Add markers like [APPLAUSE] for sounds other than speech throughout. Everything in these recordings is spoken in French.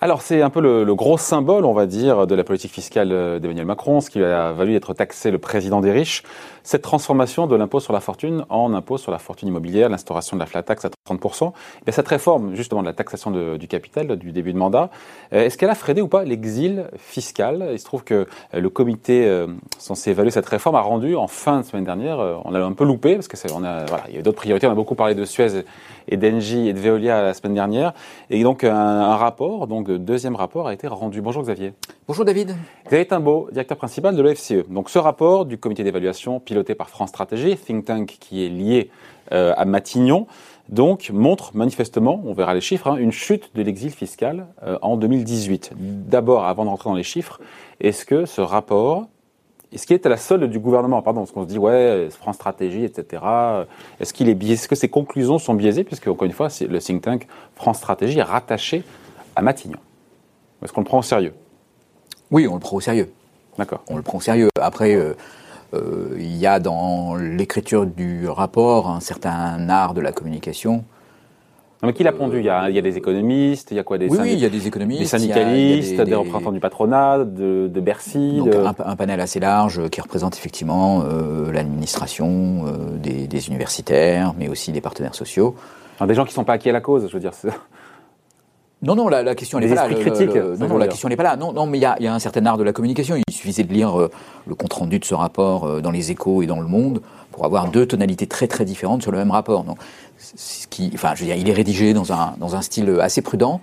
Alors c'est un peu le, gros symbole, on va dire, de la politique fiscale d'Emmanuel Macron, ce qui a valu d'être taxé le président des riches, cette transformation de l'impôt sur la fortune en impôt sur la fortune immobilière, l'instauration de la flat tax à 30%, et cette réforme justement de la taxation du capital du début de mandat, euh, est-ce qu'elle a freiné ou pas l'exil fiscal? Il se trouve que euh, le comité euh, censé évaluer cette réforme a rendu en fin de semaine dernière, on l'a un peu loupé parce que on a, voilà, il y a d'autres priorités, on a beaucoup parlé de Suez et d'Engie et de Veolia la semaine dernière, et donc un, un rapport donc deuxième rapport a été rendu. Bonjour Xavier. Bonjour David. Xavier Timbaud, directeur principal de l'OFCE. Donc ce rapport du comité d'évaluation piloté par France Stratégie, think tank qui est lié euh, à Matignon, donc montre manifestement, on verra les chiffres, hein, une chute de l'exil fiscal euh, en 2018. D'abord, avant de rentrer dans les chiffres, est-ce que ce rapport, est-ce qu'il est à la solde du gouvernement? Pardon, parce qu'on se dit, ouais, France Stratégie, etc. Est-ce qu'il est biaisé? Est-ce que ces conclusions sont biaisées? Puisque, encore une fois, le think tank France Stratégie est rattaché à Matignon. Est-ce qu'on le prend au sérieux? Oui, on le prend au sérieux. D'accord. On le prend au sérieux. Après, euh, euh, il y a dans l'écriture du rapport un certain art de la communication. Non, mais qui l'a pondu? Il y, a, il y, a, des économistes, il y a quoi des, oui, oui, il y a des économistes, des syndicalistes, des, représentants du patronat, de, de Bercy. Donc Un, un, panel assez large qui représente effectivement euh, l'administration, euh, des, des, universitaires, mais aussi des partenaires sociaux. Alors, des gens qui ne sont pas acquis à la cause, je veux dire. Non, non, la, la question n'est pas là. Critique, non, non, la question n'est pas là. Non, non, mais il y a, y a, un certain art de la communication. Il suffisait de lire euh, le compte rendu de ce rapport euh, dans les Échos et dans Le Monde pour avoir deux tonalités très très différentes sur le même rapport. Donc, ce qui, enfin, je veux dire, il est rédigé dans un dans un style assez prudent.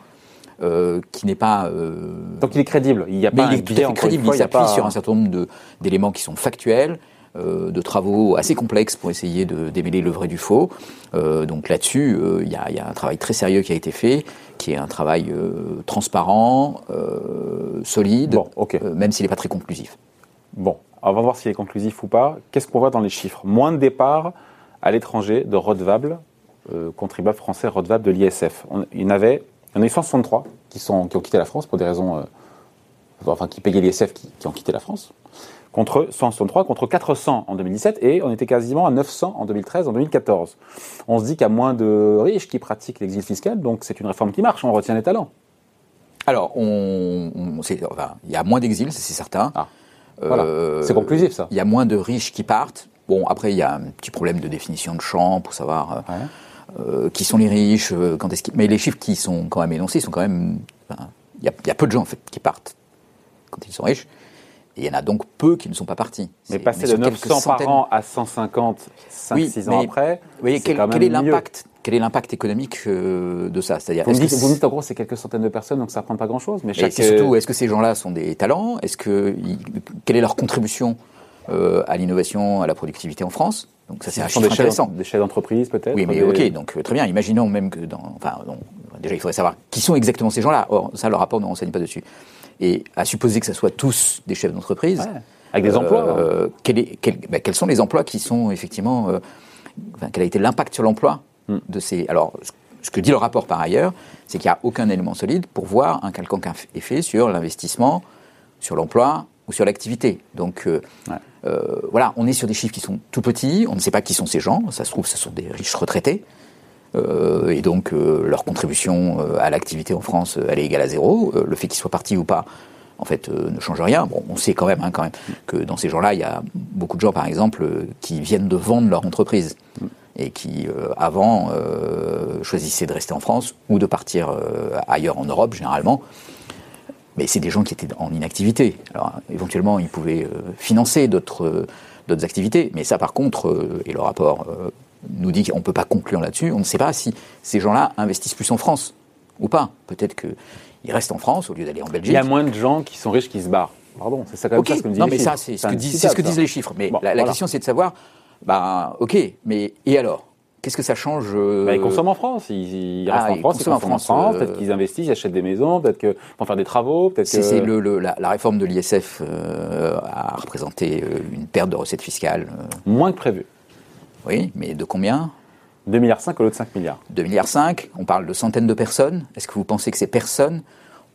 Euh, qui n'est pas. Euh... Donc il est crédible. Il y a mais pas il est tout à fait crédible. il s'appuie sur un certain nombre d'éléments qui sont factuels, de travaux assez complexes pour essayer de démêler le vrai du faux. Euh, donc là-dessus, euh, il y, a, y, a un travail très sérieux qui a été fait, qui est un travail euh, transparent, euh, solide, bon, okay. même s'il n'est pas très conclusif. Bon, on va voir s'il est conclusif ou pas. Qu'est-ce qu'on voit dans les chiffres? Moins de départs à l'étranger de redevables, contribuables français redevables de l'ISF. Il y en avait, il y en a eu 163 qui, sont, qui ont quitté la France pour des raisons, enfin qui payaient l'ISF, qui, qui ont quitté la France contre 163, contre 400 en 2017, et on était quasiment à 900 en 2013, en 2014. On se dit qu'il y a moins de riches qui pratiquent l'exil fiscal, donc c'est une réforme qui marche, on retient les talents. Alors, on, on enfin, il y a moins d'exil, c'est certain. Ah, voilà. euh, c'est conclusif, ça. Il y a moins de riches qui partent. Bon, après, il y a un petit problème de définition de champ pour savoir ouais. euh, qui sont les riches, euh, quand est-ce Mais les chiffres qui sont quand même énoncés sont quand même... Enfin, il, y y a peu de gens, en fait, qui partent quand ils sont riches. Et il y en a donc peu qui ne sont pas partis. Mais passer de 900 par an à 150, 5-6 oui, ans après, voyez, quel, quel est l'impact quel est l'impact économique euh, de ça? C'est-à-dire, vous, me dites, vous me dites en gros c'est quelques centaines de personnes donc ça ne prend pas grand-chose. Mais chaque... surtout, est-ce que ces gens-là sont des talents? Est-ce que quelle est leur contribution euh, à l'innovation, à la productivité en France? Donc ça c'est un chiffre des intéressant. Chefs, des chefs d'entreprise peut-être. Oui, mais des... ok, donc euh, très bien. Imaginons même que dans, enfin, déjà il faudrait savoir qui sont exactement ces gens-là. Or ça le rapport ne renseigne pas dessus. Et à supposer que ce soit tous des chefs d'entreprise. Ouais. Avec des emplois euh, hein. quel est, quel, bah, Quels sont les emplois qui sont effectivement. Euh, enfin, quel a été l'impact sur l'emploi mm. de ces. Alors, ce que dit le rapport par ailleurs, c'est qu'il n'y a aucun élément solide pour voir un quelconque effet sur l'investissement, sur l'emploi ou sur l'activité. Donc, euh, ouais. euh, voilà, on est sur des chiffres qui sont tout petits, on ne sait pas qui sont ces gens, ça se trouve, ce sont des riches retraités. Euh, et donc euh, leur contribution euh, à l'activité en France, elle est égale à zéro. le fait qu'ils soient partis ou pas, en fait, ne change rien. Bon, on sait quand même, hein, quand même, que dans ces gens-là, il y a beaucoup de gens, par exemple, qui viennent de vendre leur entreprise et qui, avant, choisissaient de rester en France ou de partir ailleurs en Europe, généralement. Mais c'est des gens qui étaient en inactivité. Alors, éventuellement, ils pouvaient financer d'autres activités, mais ça, par contre, et le rapport nous dit qu'on ne peut pas conclure là-dessus, on ne sait pas si ces gens-là investissent plus en France ou pas. Peut-être que ils restent en France au lieu d'aller en Belgique. Il y a moins de gens qui sont riches qui se barrent. Pardon, c'est ça quand même okay. ça ce que me disent Non, les mais chiffres. ça, c'est ce, que, dis, ce que disent les chiffres. Mais bon, la, la voilà. question, c'est de savoir, bah, ok, mais et alors? Qu'est-ce que ça change euh... bah, Ils consomment en France. Ils, ils restent ah, en France. Ils consomment en France. France. Euh... Peut-être qu'ils investissent, ils achètent des maisons, peut-être qu'ils vont faire des travaux. Peut-être c'est, que... c'est le, le, la, la, réforme de l'ISF euh, a représenté une perte de recettes fiscales. Moins que prévu. Oui, mais de combien 2,5 milliards au lieu de 5 milliards. 2 milliards 5, on parle de centaines de personnes. Est-ce que vous pensez que ces personnes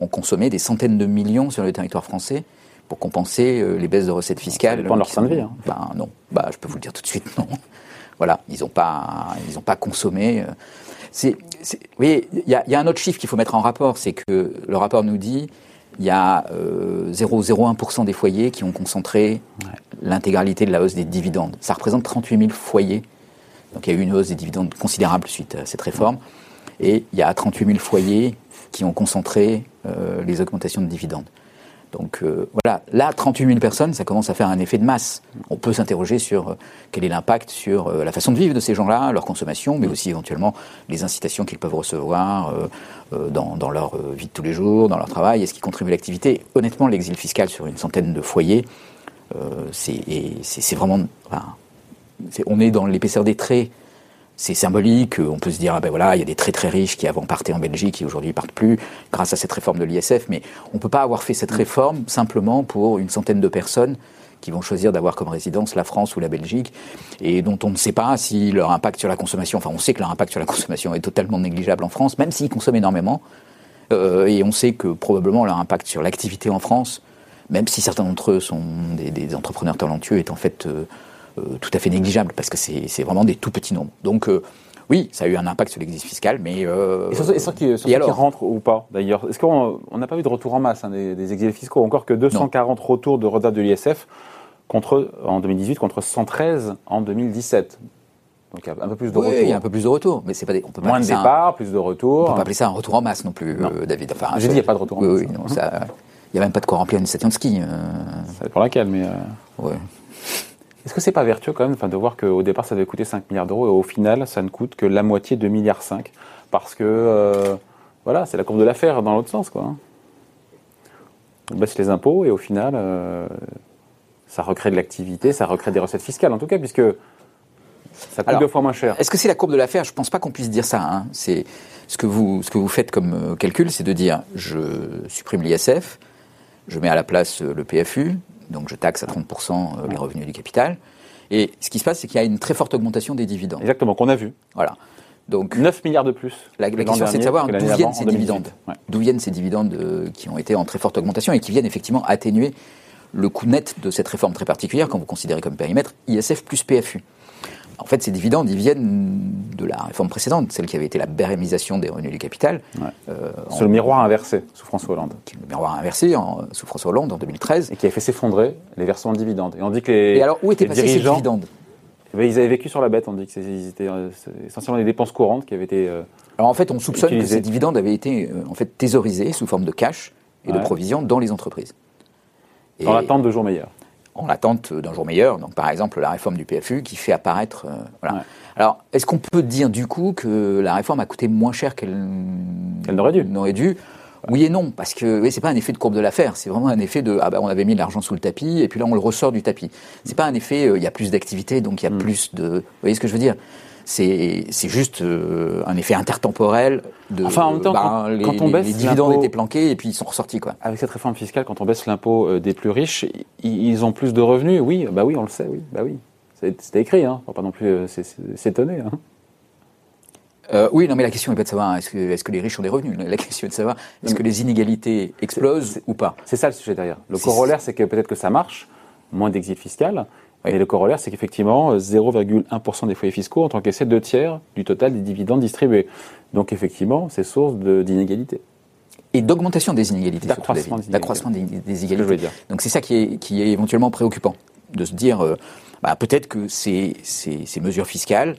ont consommé des centaines de millions sur le territoire français pour compenser euh, les baisses de recettes fiscales Ça dépend de leur fin de vie. Hein. Ben non, bah, je peux vous le dire tout de suite, non. [LAUGHS] Voilà, ils n'ont pas, ils ont pas consommé. C'est, vous voyez, il y, y, a un autre chiffre qu'il faut mettre en rapport, c'est que le rapport nous dit il y a 0,01% des foyers qui ont concentré l'intégralité de la hausse des dividendes. Ça représente 38 000 foyers. Donc il y a eu une hausse des dividendes considérable suite à cette réforme. Et il y a 38 000 foyers qui ont concentré euh, les augmentations de dividendes. Donc euh, voilà, là, 38 000 personnes, ça commence à faire un effet de masse. On peut s'interroger sur euh, quel est l'impact sur la façon de vivre de ces gens-là, leur consommation, mais aussi éventuellement les incitations qu'ils peuvent recevoir dans, dans, leur vie de tous les jours, dans leur travail, est-ce qu'ils contribuent à l'activité? Honnêtement, l'exil fiscal sur une centaine de foyers, c'est vraiment... Enfin, on est dans l'épaisseur des traits c'est symbolique. On peut se dire, ah ben voilà, il y a des très très riches qui avant partaient en Belgique et aujourd'hui partent plus grâce à cette réforme de l'ISF. Mais on ne peut pas avoir fait cette réforme simplement pour une centaine de personnes qui vont choisir d'avoir comme résidence la France ou la Belgique et dont on ne sait pas si leur impact sur la consommation, enfin on sait que leur impact sur la consommation est totalement négligeable en France, même s'ils consomment énormément. Euh, et on sait que probablement leur impact sur l'activité en France, même si certains d'entre eux sont des, entrepreneurs talentueux, est en fait euh, euh, tout à fait négligeable, parce que c'est vraiment des tout petits nombres. Donc, euh, oui, ça a eu un impact sur l'exercice fiscal, mais... Euh, et sur, sur, qui, qui rentrent ou pas, d'ailleurs Est-ce qu'on n'a pas eu de retour en masse hein, des, des, exilés fiscaux Encore que 240 retours de redate de l'ISF contre, en 2018 contre 113 en 2017. Donc il y a un peu plus de oui, il y a un peu plus de retours, mais c'est pas des, on peut Moins de départ, plus de retours. On peut pas appeler ça un retour en masse non plus, David. Enfin, J'ai dit il n'y a pas de retour en masse. Oui, non, ça, n'y a même pas de quoi remplir une station de ski. Ça dépend laquelle, mais... Ouais. Est-ce que c'est pas vertueux quand même de voir qu'au départ ça devait coûter 5 milliards d'euros et au final ça ne coûte que la moitié de milliards 5 Parce que euh, voilà, c'est la courbe de l'affaire dans l'autre sens. Quoi. Hein. On baisse les impôts et au final euh, ça recrée de l'activité, ça recrée des recettes fiscales en tout cas, puisque ça coûte deux fois moins cher. Est-ce que c'est la courbe de l'affaire? Je ne pense pas qu'on puisse dire ça. Hein. C'est ce que vous ce que vous faites comme euh, calcul, c'est de dire je supprime l'ISF, je mets à la place le PFU, donc je taxe à 30% euh, les revenus du capital. Et ce qui se passe, c'est qu'il y a une très forte augmentation des dividendes. Exactement, qu'on a vu. Voilà. Donc 9 milliards de plus. La, question, c'est de savoir d'où viennent ces dividendes. D'où viennent ces dividendes qui ont été en très forte augmentation et qui viennent effectivement atténuer le coût net de cette réforme très particulière, quand vous considérez comme périmètre ISF plus PFU. En fait, ces dividendes, ils viennent de la réforme précédente, celle qui avait été la bérémisation des revenus du capital. Euh, C'est le miroir inversé sous François Hollande. Le miroir inversé sous François Hollande en 2013. Et qui a fait s'effondrer les versements de dividendes. Et on dit que les. Et alors, où étaient passés ces dividendes? Eh ben, Ils avaient vécu sur la bête, on dit que c'était euh, essentiellement des dépenses courantes qui avaient été. Euh, alors en fait, on soupçonne que ces dividendes avaient été en fait thésaurisés sous forme de cash et de provisions dans les entreprises. Dans l'attente de jours meilleurs en attente d'un jour meilleur. Donc, par exemple, la réforme du PFU qui fait apparaître. Euh, voilà. Alors, est-ce qu'on peut dire du coup que la réforme a coûté moins cher qu'elle n'aurait dû, dû? Oui et non, parce que oui, c'est pas un effet de courbe de l'affaire, c'est vraiment un effet de ah ben on avait mis l'argent sous le tapis et puis là on le ressort du tapis. C'est pas un effet euh, il y a plus d'activité donc il y a hmm. plus de. Vous voyez ce que je veux dire? C'est juste euh, un effet intertemporel de enfin, en même temps, bah, quand, on baisse les dividendes étaient planqués et puis ils sont ressortis quoi. Avec cette réforme fiscale, quand on baisse l'impôt euh, des plus riches, ils ont plus de revenus. Oui, bah oui, on le sait, oui, bah oui, c'était écrit, hein. Faut pas non plus euh, s'étonner. Hein. oui, non, mais la question n'est pas de savoir est-ce que, est que, les riches ont des revenus? La question est de savoir est-ce que les inégalités explosent ou pas? C'est ça le sujet derrière. Le corollaire, c'est que peut-être que ça marche, moins d'exil fiscal, et le corollaire, c'est qu'effectivement, 0,1% des foyers fiscaux ont encaissé deux tiers du total des dividendes distribués. Donc effectivement, c'est source d'inégalités. Et d'augmentation des inégalités. D'accroissement des, des, inégalités. Donc c'est ça qui est, qui est éventuellement préoccupant. De se dire, euh, bah, peut-être que ces, ces, ces, mesures fiscales,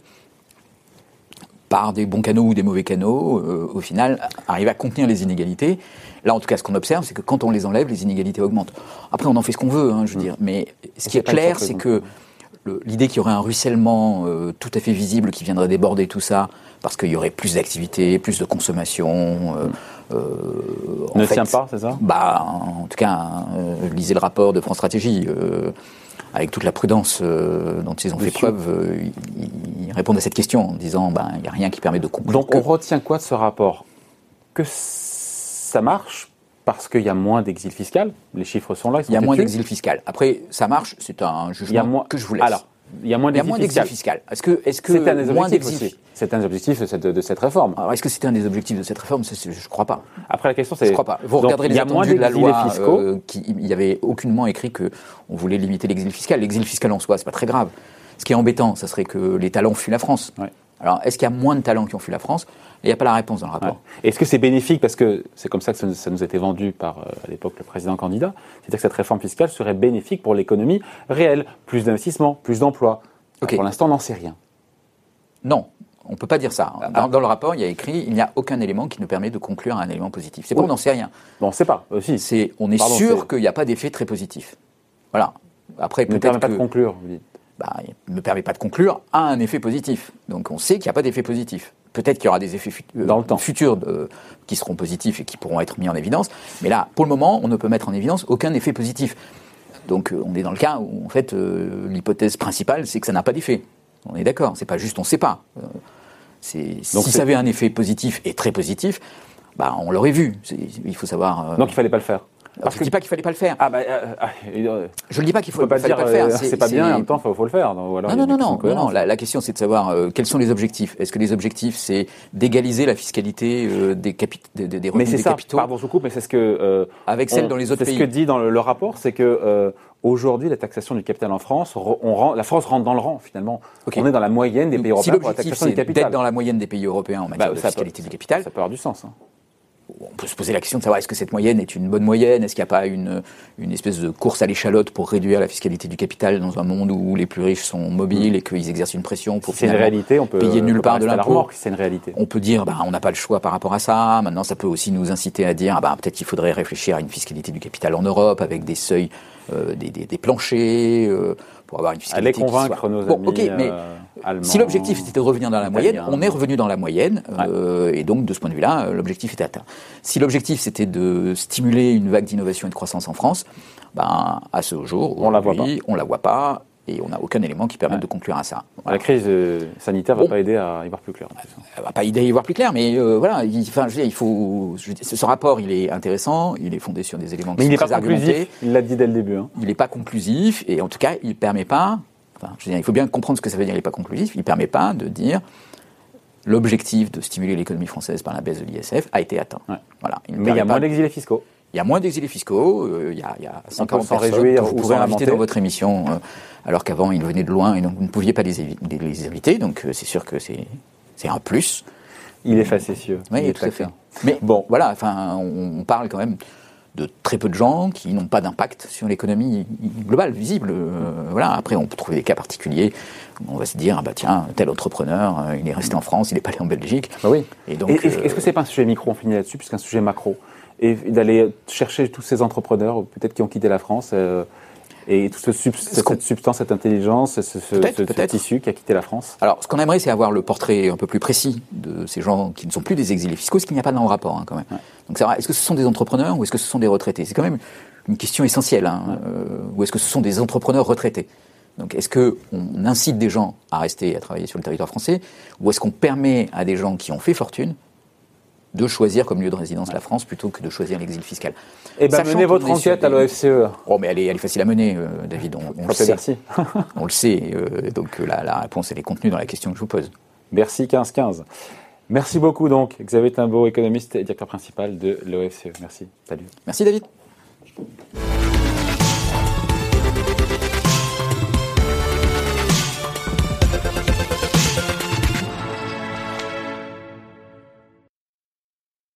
par des bons canaux ou des mauvais canaux, euh, au final, arrivent à contenir les inégalités. Là, en tout cas, ce qu'on observe, c'est que quand on les enlève, les inégalités augmentent. Après, on en fait ce qu'on veut, hein, je veux mm. dire. Mais ce qui est clair, c'est que l'idée qu'il y aurait un ruissellement euh, tout à fait visible qui viendrait déborder tout ça, parce qu'il y aurait plus d'activité, plus de consommation. Euh, mm. euh, ne tient pas, c'est ça? Bah, en tout cas, lisez le rapport de France Stratégie. Avec toute la prudence dont ils ont fait preuve, ils, répondent à cette question en disant ben, il n'y a rien qui permet de conclure. Donc on retient quoi de ce rapport? Que ça marche parce qu'il y a moins d'exil fiscal? Les chiffres sont là. il y a moins d'exil fiscal. Après, ça marche. C'est un jugement que je vous laisse. Alors, il y a moins d'exil fiscal. Est-ce que, est-ce que c'est un des objectifs C'est un des objectifs de cette, de cette réforme. Alors, est-ce que c'était un des objectifs de cette réforme? Je ne crois pas. Après, la question, c'est. Je crois pas. Vous regarderez les attendus de la loi. Euh, qui, il n'y avait aucunement écrit que on voulait limiter l'exil fiscal. L'exil fiscal en soi, c'est pas très grave. Ce qui est embêtant, ça serait que les talents fuient la France. Alors, est-ce qu'il y a moins de talents qui ont fui la France? Il n'y a pas la réponse dans le rapport. Est-ce que c'est bénéfique? Parce que c'est comme ça que ça nous a été vendu par, euh, à l'époque, le président candidat. C'est-à-dire que cette réforme fiscale serait bénéfique pour l'économie réelle. Plus d'investissement, plus d'emplois. Pour l'instant, on n'en sait rien. Non, on ne peut pas dire ça. Ah. Dans, le rapport, il y a écrit il n'y a aucun élément qui nous permet de conclure un élément positif. C'est pas on n'en sait rien. on ne sait pas aussi. C'est, on est sûr qu'il n'y a pas d'effet très positif. Voilà. Après, peut-être. Ne permet pas de conclure, vous dites. Bah, il ne permet pas de conclure, a un effet positif. Donc on sait qu'il n'y a pas d'effet positif. Peut-être qu'il y aura des effets euh, Dans le temps. futurs qui seront positifs et qui pourront être mis en évidence. Mais là, pour le moment, on ne peut mettre en évidence aucun effet positif. Donc euh, on est dans le cas où, en fait, euh, l'hypothèse principale, c'est que ça n'a pas d'effet. On est d'accord. C'est pas juste on ne sait pas. si ça avait un effet positif et très positif, bah, on l'aurait vu. Il faut savoir. Donc il fallait pas le faire. Je ne dis pas qu'il fallait pas le faire. Ah bah, ah, je ne dis pas qu'il faut, pas, fallait pas le faire. C'est pas bien, en même temps, il faut, le faire. non, non, non, non, non, La, question, c'est de savoir quels sont les objectifs. Est-ce que les objectifs, c'est d'égaliser la fiscalité des, capi des, des, revenus mais des ça, capitaux Pardon, je coupe, mais c'est ce que. Avec celle dans les autres pays. C'est ce que dit dans le, rapport, c'est que. Aujourd'hui, la taxation du capital en France, on rend, la France rentre dans le rang finalement. On est dans la moyenne des pays européens taxation du capital. D'être dans la moyenne des pays européens en matière bah, de fiscalité du capital. Ça peut avoir du sens. Hein on peut se poser la question de savoir est-ce que cette moyenne est une bonne moyenne? Est-ce qu'il n'y a pas une, une espèce de course à l'échalote pour réduire la fiscalité du capital dans un monde où les plus riches sont mobiles mm. et qu'ils exercent une pression pour c'est une réalité, on peut payer nulle part de l'impôt? C'est une réalité. On peut dire bah, on n'a pas le choix par rapport à ça. Maintenant, ça peut aussi nous inciter à dire ah, bah, peut-être qu'il faudrait réfléchir à une fiscalité du capital en Europe avec des seuils, euh, des, des, planchers. Euh, pour avoir une fiscalité. Allez convaincre nos amis mais euh, si l'objectif était de revenir dans la moyenne, on est revenu dans la moyenne, euh, et donc de ce point de vue-là, l'objectif était atteint. Si l'objectif c'était de stimuler une vague d'innovation et de croissance en France, ben, à ce jour, on la voit pas. On la voit pas et on n'a aucun élément qui permette de conclure à ça. La crise euh, sanitaire ne va pas aider à y voir plus clair. Elle va pas aider à y voir plus clair, mais voilà, il, enfin, je veux dire, il faut. ce, rapport, il est intéressant, il est fondé sur des éléments qui mais sont il très pas conclusif. Il l'a dit dès le début. Hein. Il n'est pas conclusif, et en tout cas, il ne permet pas. Enfin, je veux dire, il faut bien comprendre ce que ça veut dire. Il n'est pas conclusif. Il ne permet pas de dire l'objectif de stimuler l'économie française par la baisse de l'ISF a été atteint. Voilà. Il mais il y a moins d'exilés fiscaux. Il y a moins d'exilés fiscaux, euh, il, y a, il y a 50 personnes réjouir, que vous pourrez inviter dans votre émission, euh, alors qu'avant ils venaient de loin et donc vous ne pouviez pas les, les inviter, donc euh, c'est sûr que c'est un plus. Il est facétieux. Oui, tout à fait. Mais bon, voilà, enfin, on, parle quand même de très peu de gens qui n'ont pas d'impact sur l'économie globale, visible. voilà. Après, on peut trouver des cas particuliers. On va se dire, ah bah tiens, tel entrepreneur, il est resté en France, il n'est pas allé en Belgique. Bah oui. Et donc, est-ce que c'est pas un sujet micro On finit là-dessus, puisqu'un sujet macro et d'aller chercher tous ces entrepreneurs, peut-être qui ont quitté la France, euh, et toute ce cette substance, cette intelligence, ce, ce, tissu qui a quitté la France Alors, ce qu'on aimerait, c'est avoir le portrait un peu plus précis de ces gens qui ne sont plus des exilés fiscaux, ce qu'il n'y a pas dans le rapport, hein, quand même. Donc, est-ce que ce sont des entrepreneurs ou est-ce que ce sont des retraités? C'est quand même une question essentielle. Hein, euh, ou est-ce que ce sont des entrepreneurs retraités? Donc, est-ce qu'on incite des gens à rester et à travailler sur le territoire français, ou est-ce qu'on permet à des gens qui ont fait fortune de choisir comme lieu de résidence la France plutôt que de choisir l'exil fiscal. Eh bien, menez votre enquête à l'OFCE. Oh, mais elle est, elle est, facile à mener, euh, David. On, le sait. [LAUGHS] on le sait. Euh, donc la, la, réponse, elle est contenue dans la question que je vous pose. Merci 15-15. Merci beaucoup, donc, Xavier Timbaud, économiste et directeur principal de l'OFCE. Merci. Salut. Merci, David.